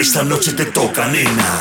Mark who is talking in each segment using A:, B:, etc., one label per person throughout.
A: Esta noche te toca, nena.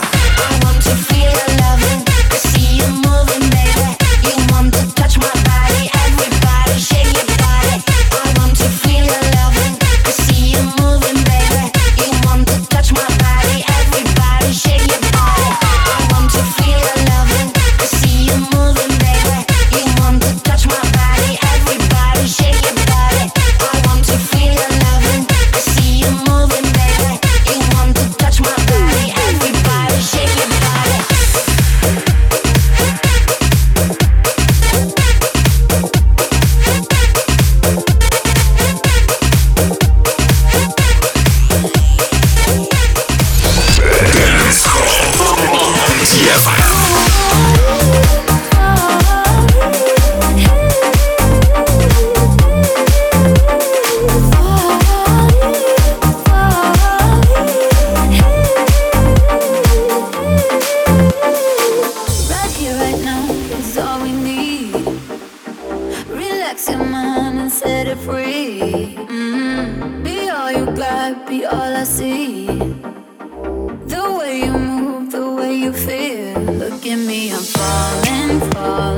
B: I'm falling, falling.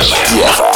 C: DFM.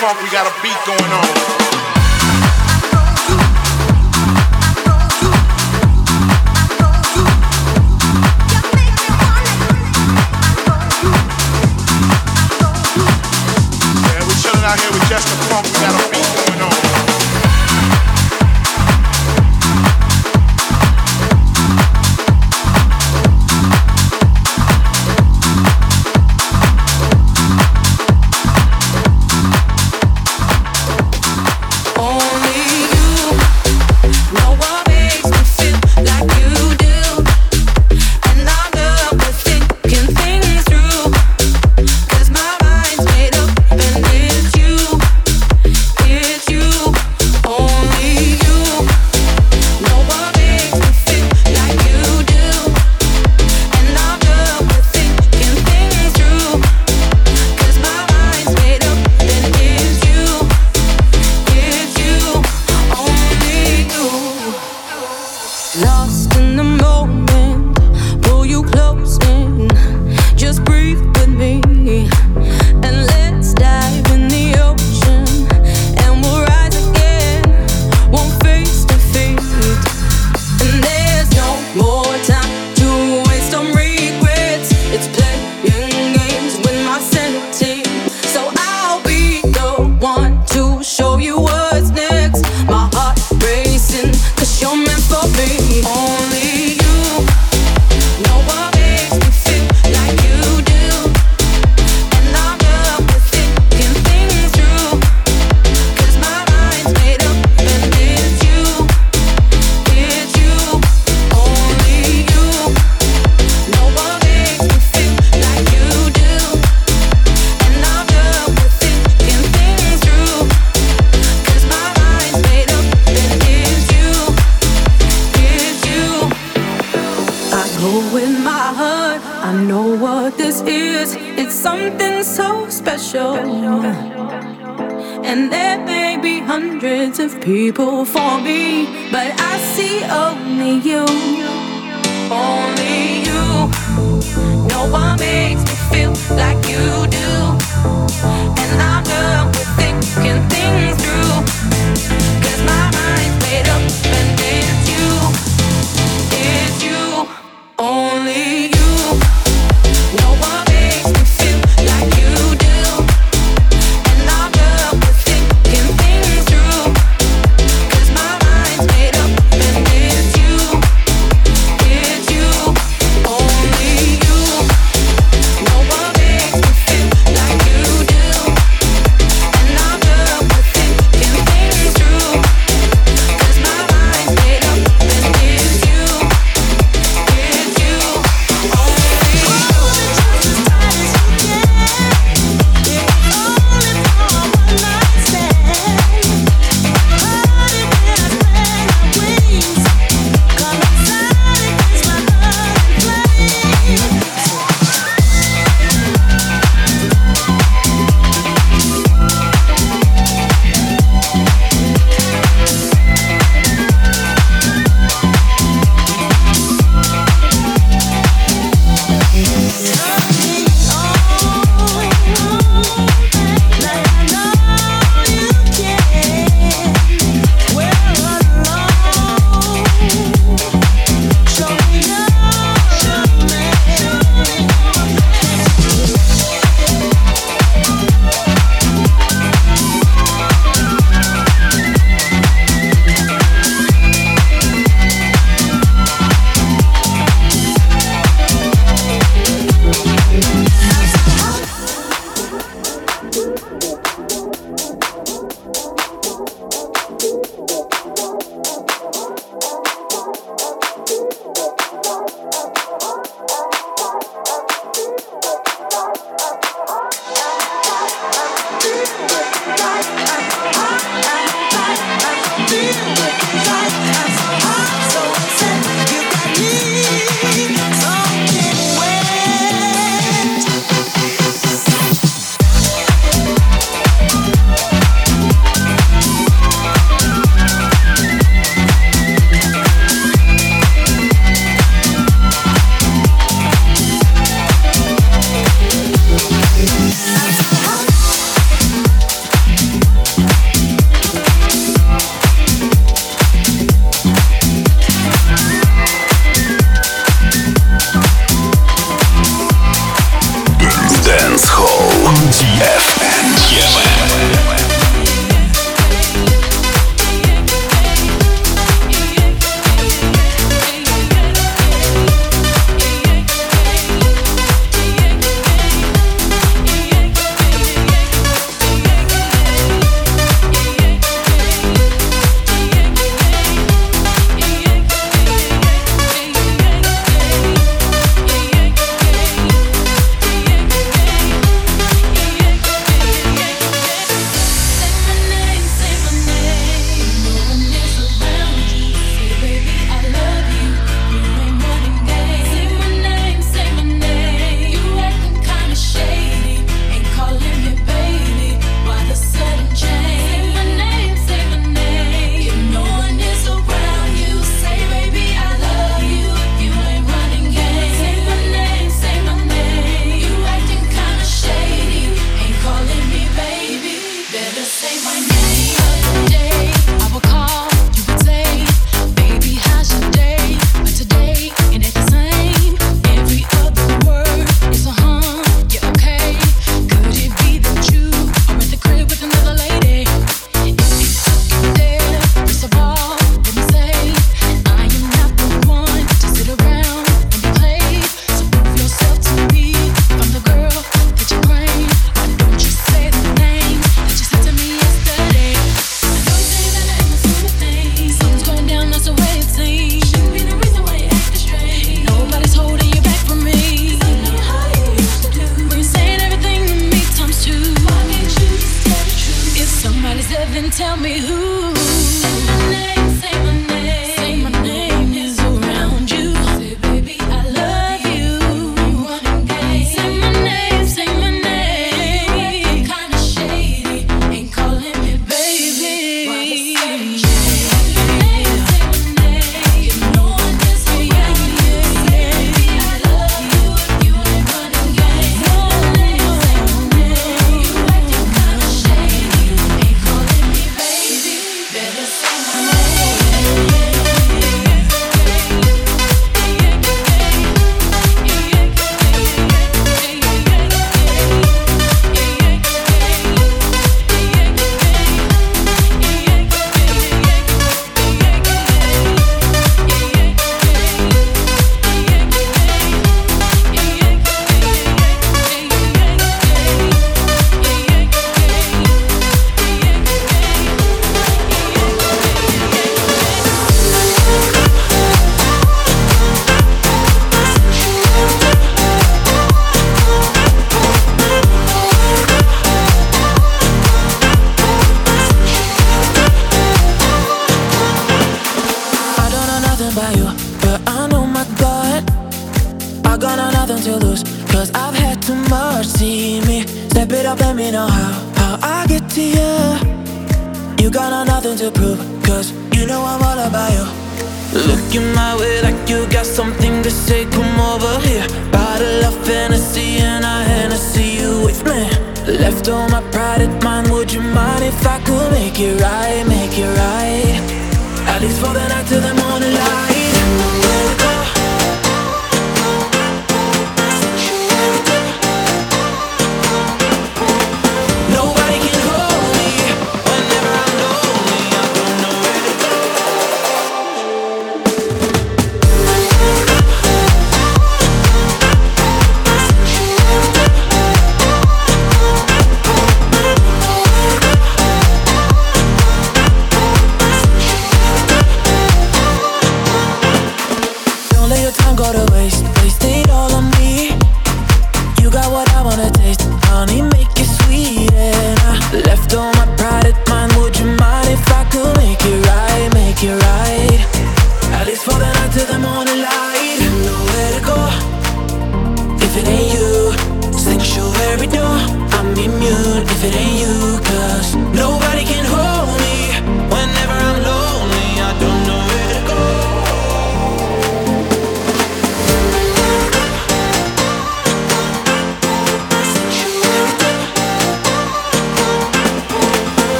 D: Funk. We got a beat going on. out here with just funk. We got a
E: know in my heart, I know what this is. It's something so special. And there may be hundreds of people for me, but I see only you. Only you. No one makes me feel like you do. And I'm done with thinking things through.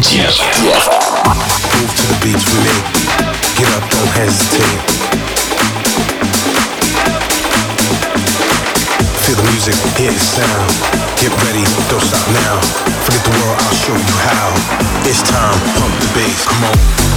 C: Jeff. Jeff.
F: Move to the beach with me. Get up, don't hesitate. Feel the music, hear the sound. Get ready, don't stop now. Forget the world, I'll show you how. It's time, pump the bass, come on.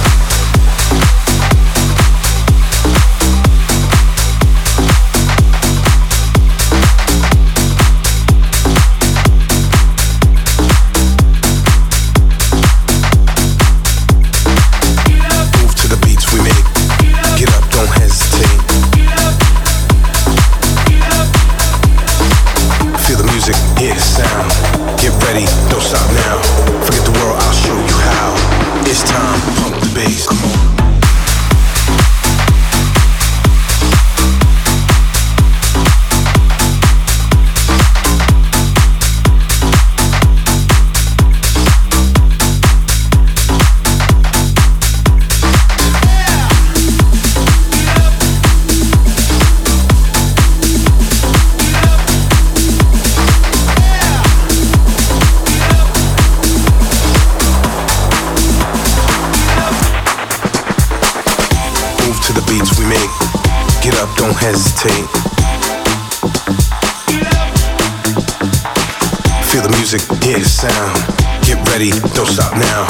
F: sound. Get ready, don't stop now.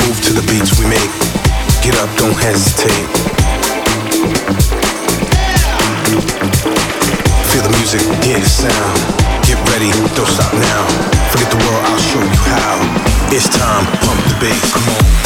F: Move to the beats we make. Get up, don't hesitate. Feel the music, hear the sound. Get ready, don't stop now. Forget the world, I'll show you how. It's time, pump the bass, come on.